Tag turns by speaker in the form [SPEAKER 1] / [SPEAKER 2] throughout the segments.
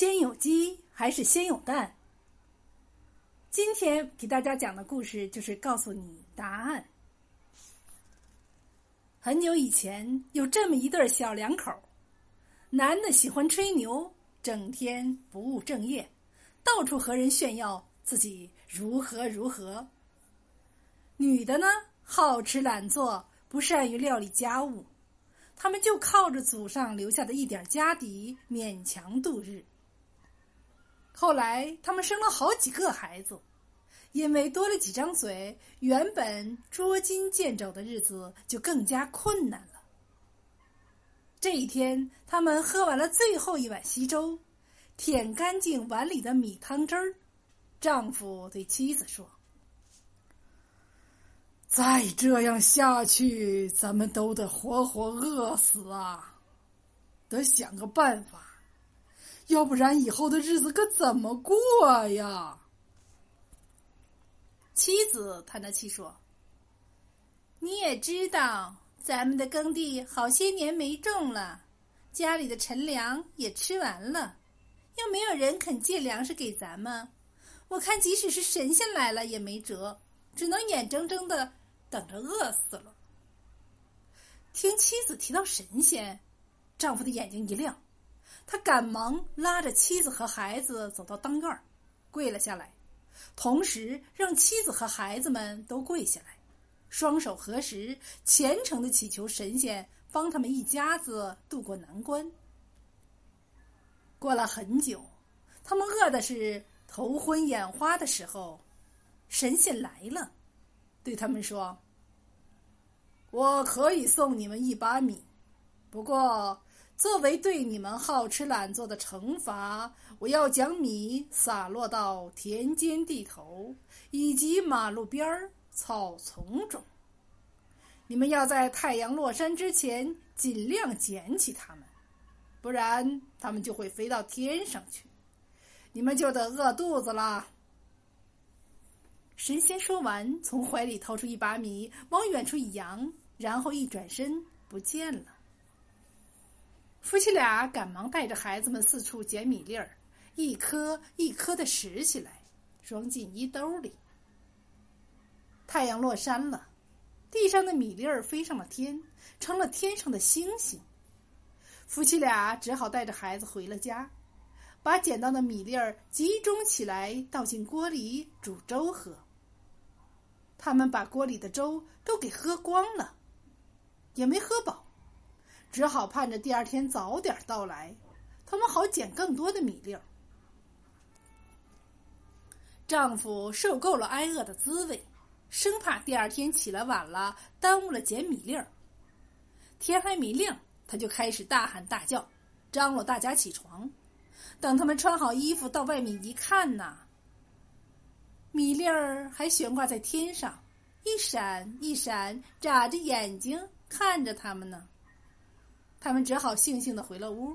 [SPEAKER 1] 先有鸡还是先有蛋？今天给大家讲的故事就是告诉你答案。很久以前，有这么一对小两口，男的喜欢吹牛，整天不务正业，到处和人炫耀自己如何如何；女的呢，好吃懒做，不善于料理家务，他们就靠着祖上留下的一点家底勉强度日。后来，他们生了好几个孩子，因为多了几张嘴，原本捉襟见肘的日子就更加困难了。这一天，他们喝完了最后一碗稀粥，舔干净碗里的米汤汁儿，丈夫对妻子说：“
[SPEAKER 2] 再这样下去，咱们都得活活饿死啊！得想个办法。”要不然以后的日子可怎么过呀？
[SPEAKER 1] 妻子叹着气说：“你也知道，咱们的耕地好些年没种了，家里的陈粮也吃完了，又没有人肯借粮食给咱们。我看，即使是神仙来了也没辙，只能眼睁睁的等着饿死了。”听妻子提到神仙，丈夫的眼睛一亮。他赶忙拉着妻子和孩子走到当院跪了下来，同时让妻子和孩子们都跪下来，双手合十，虔诚的祈求神仙帮他们一家子渡过难关。过了很久，他们饿的是头昏眼花的时候，神仙来了，对他们说：“
[SPEAKER 2] 我可以送你们一把米，不过……”作为对你们好吃懒做的惩罚，我要将米洒落到田间地头以及马路边儿草丛中。你们要在太阳落山之前尽量捡起它们，不然它们就会飞到天上去，你们就得饿肚子了。
[SPEAKER 1] 神仙说完，从怀里掏出一把米，往远处一扬，然后一转身不见了。夫妻俩赶忙带着孩子们四处捡米粒儿，一颗一颗的拾起来，装进衣兜里。太阳落山了，地上的米粒儿飞上了天，成了天上的星星。夫妻俩只好带着孩子回了家，把捡到的米粒儿集中起来，倒进锅里煮粥喝。他们把锅里的粥都给喝光了，也没喝饱。只好盼着第二天早点到来，他们好捡更多的米粒儿。丈夫受够了挨饿的滋味，生怕第二天起来晚了耽误了捡米粒儿。天还没亮，他就开始大喊大叫，张罗大家起床。等他们穿好衣服到外面一看呐，米粒儿还悬挂在天上，一闪一闪，眨着眼睛看着他们呢。他们只好悻悻的回了屋。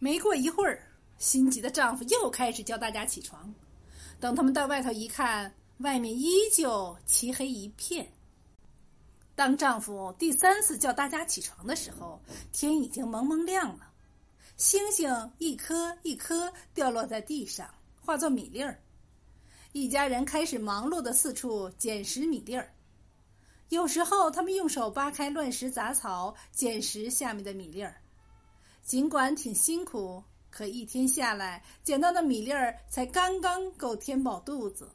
[SPEAKER 1] 没过一会儿，心急的丈夫又开始叫大家起床。等他们到外头一看，外面依旧漆黑一片。当丈夫第三次叫大家起床的时候，天已经蒙蒙亮了，星星一颗一颗掉落在地上，化作米粒儿。一家人开始忙碌的四处捡拾米粒儿。有时候，他们用手扒开乱石杂草，捡拾下面的米粒儿。尽管挺辛苦，可一天下来，捡到的米粒儿才刚刚够填饱肚子。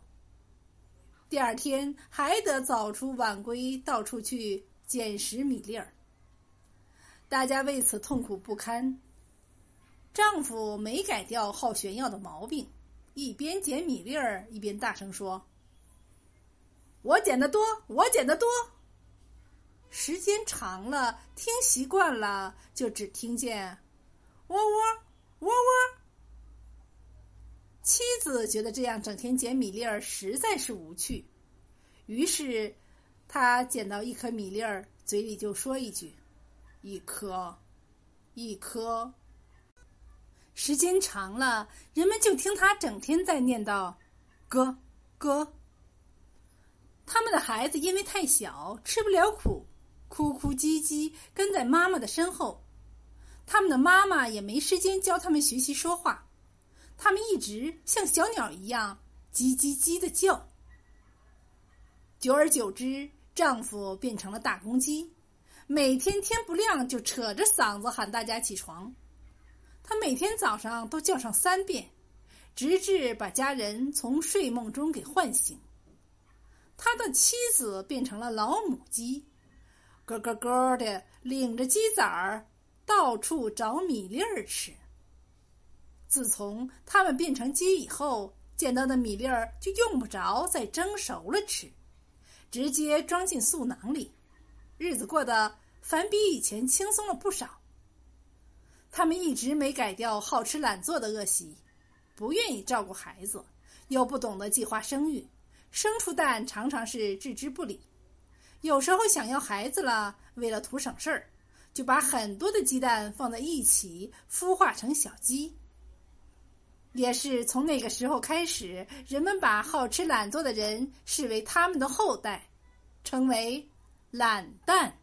[SPEAKER 1] 第二天还得早出晚归，到处去捡拾米粒儿。大家为此痛苦不堪。丈夫没改掉好炫耀的毛病，一边捡米粒儿，一边大声说。我捡的多，我捡的多。时间长了，听习惯了，就只听见“喔喔喔喔”。妻子觉得这样整天捡米粒儿实在是无趣，于是她捡到一颗米粒儿，嘴里就说一句：“一颗，一颗。”时间长了，人们就听她整天在念叨：“哥，哥。”他的孩子因为太小，吃不了苦，哭哭唧唧跟在妈妈的身后。他们的妈妈也没时间教他们学习说话，他们一直像小鸟一样叽叽叽的叫。久而久之，丈夫变成了大公鸡，每天天不亮就扯着嗓子喊大家起床。他每天早上都叫上三遍，直至把家人从睡梦中给唤醒。他的妻子变成了老母鸡，咯咯咯的领着鸡崽儿。到处找米粒儿吃。自从他们变成鸡以后，捡到的米粒儿就用不着再蒸熟了吃，直接装进素囊里，日子过得反比以前轻松了不少。他们一直没改掉好吃懒做的恶习，不愿意照顾孩子，又不懂得计划生育，生出蛋常常是置之不理。有时候想要孩子了，为了图省事儿。就把很多的鸡蛋放在一起孵化成小鸡。也是从那个时候开始，人们把好吃懒做的人视为他们的后代，称为“懒蛋”。